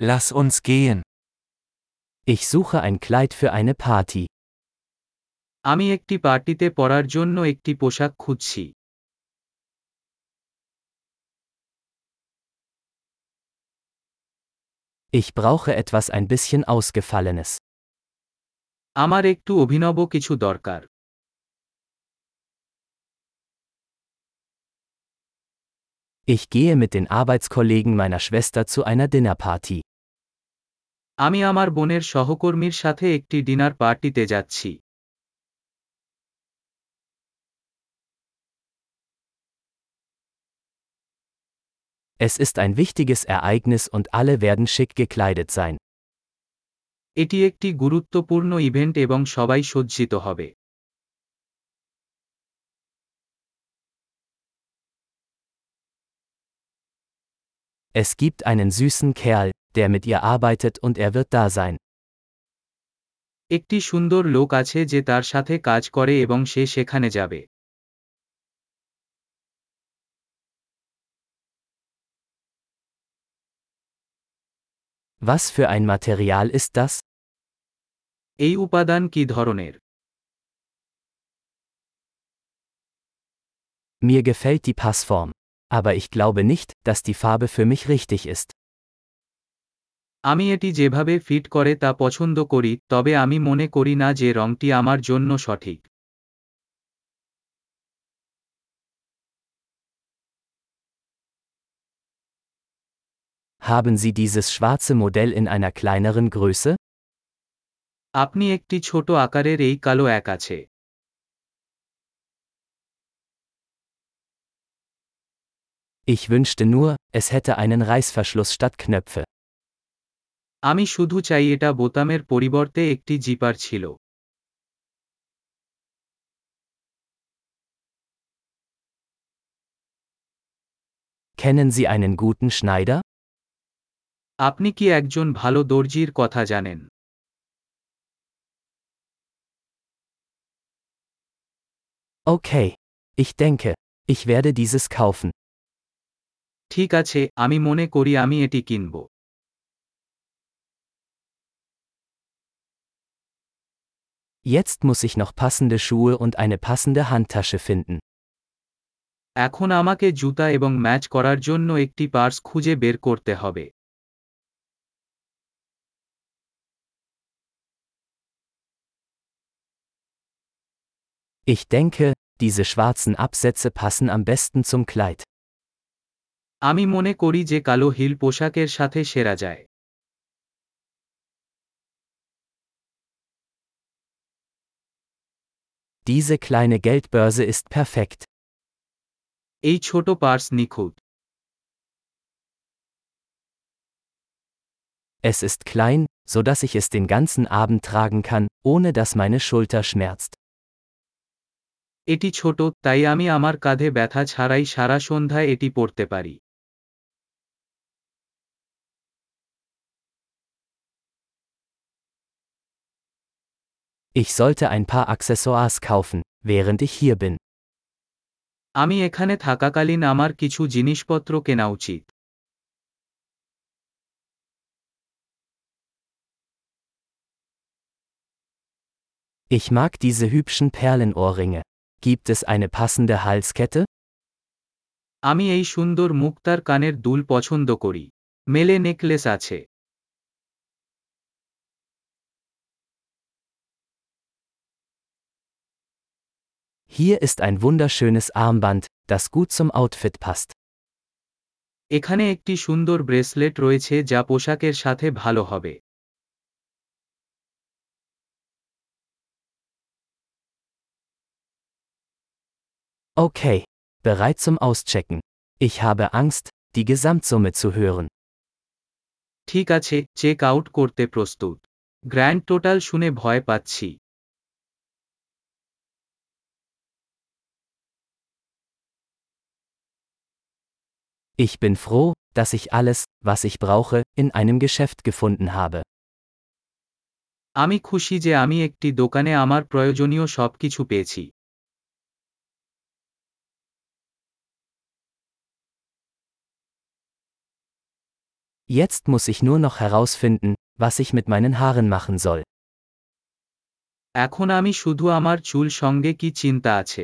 Lass uns gehen. Ich suche ein Kleid für eine Party. আমি একটি পার্টিতে পরার জন্য একটি পোশাক খুঁজছি Ich brauche etwas ein bisschen Ausgefallenes. আমার একটু অভিনব কিছু দরকার Ich gehe mit den Arbeitskollegen meiner Schwester zu einer Dinnerparty. আমি আমার বোনের সহকর্মীর সাথে একটি ডিনার পার্টিতে যাচ্ছি Es ist ein wichtiges Ereignis und alle werden schick gekleidet sein. এটি একটি গুরুত্বপূর্ণ ইভেন্ট এবং সবাই সজ্জিত হবে Es gibt einen süßen Kerl, der mit ihr arbeitet und er wird da sein. একটি সুন্দর লোক আছে যে তার সাথে কাজ করে এবং সে সেখানে যাবে Was für ein Material ist das? এই উপাদান কি ধরনের Mir gefällt die Passform. Aber ich glaube nicht, dass die Farbe für mich richtig ist. আমি এটি যেভাবে ফিট করে তা পছন্দ করি তবে আমি মনে করি না যে রংটি আমার জন্য সঠিক Haben Sie dieses schwarze Modell in einer kleineren Größe? আপনি একটি ছোট আকারের এই কালো এক আছে Ich wünschte nur, es hätte einen Reißverschluss statt Knöpfe. আমি শুধু চাই এটা বোতামের পরিবর্তে একটি জিপার ছিল Kennen Sie einen guten Schneider? আপনি কি একজন ভালো দর্জির কথা জানেন Okay. Ich denke, ich werde dieses kaufen. ঠিক আছে আমি মনে করি আমি এটি কিনব Jetzt muss ich noch passende Schuhe und eine passende Handtasche finden. এখন আমাকে জুতা এবং ম্যাচ করার জন্য একটি পার্স খুঁজে বের করতে হবে Ich denke, diese schwarzen Absätze passen am besten zum Kleid. আমি মনে করি যে কালো হিল পোশাকের সাথে সেরা যায় Diese kleine Geldbörse ist perfekt. এই ছোট পার্স নিখুঁত Es ist klein, so dass ich es den ganzen Abend tragen kann, ohne dass meine Schulter schmerzt. এটি ছোট তাই আমি আমার কাঁধে ব্যথা ছাড়াই সারা সন্ধ্যায় এটি পরতে পারি Ich sollte ein paar Accessoires kaufen, während ich hier bin. আমি এখানে থাকাকালীন আমার কিছু জিনিসপত্র কেনা উচিত Ich mag diese hübschen Perlenohrringe. Gibt es eine passende Halskette? আমি এই সুন্দর মুক্তার কানের দুল পছন্দ করি মেলে নেকলেস আছে Hier ist ein wunderschönes Armband, das gut zum Outfit passt. এখানে একটি সুন্দর ব্রেসলেট রয়েছে যা পোশাকের সাথে ভালো হবে Okay. Bereit zum Auschecken. Ich habe Angst, die Gesamtsumme zu hören. ঠিক আছে চেক আউট করতে প্রস্তুত গ্র্যান্ড টোটাল শুনে ভয় পাচ্ছি Ich bin froh, dass ich alles, was ich brauche, in einem Geschäft gefunden habe. আমি খুশি যে আমি একটি দোকানে আমার প্রয়োজনীয় সবকিছু পেয়েছি Jetzt muss ich nur noch herausfinden, was ich mit meinen Haaren machen soll. এখন আমি শুধু আমার চুল সঙ্গে কি চিন্তা আছে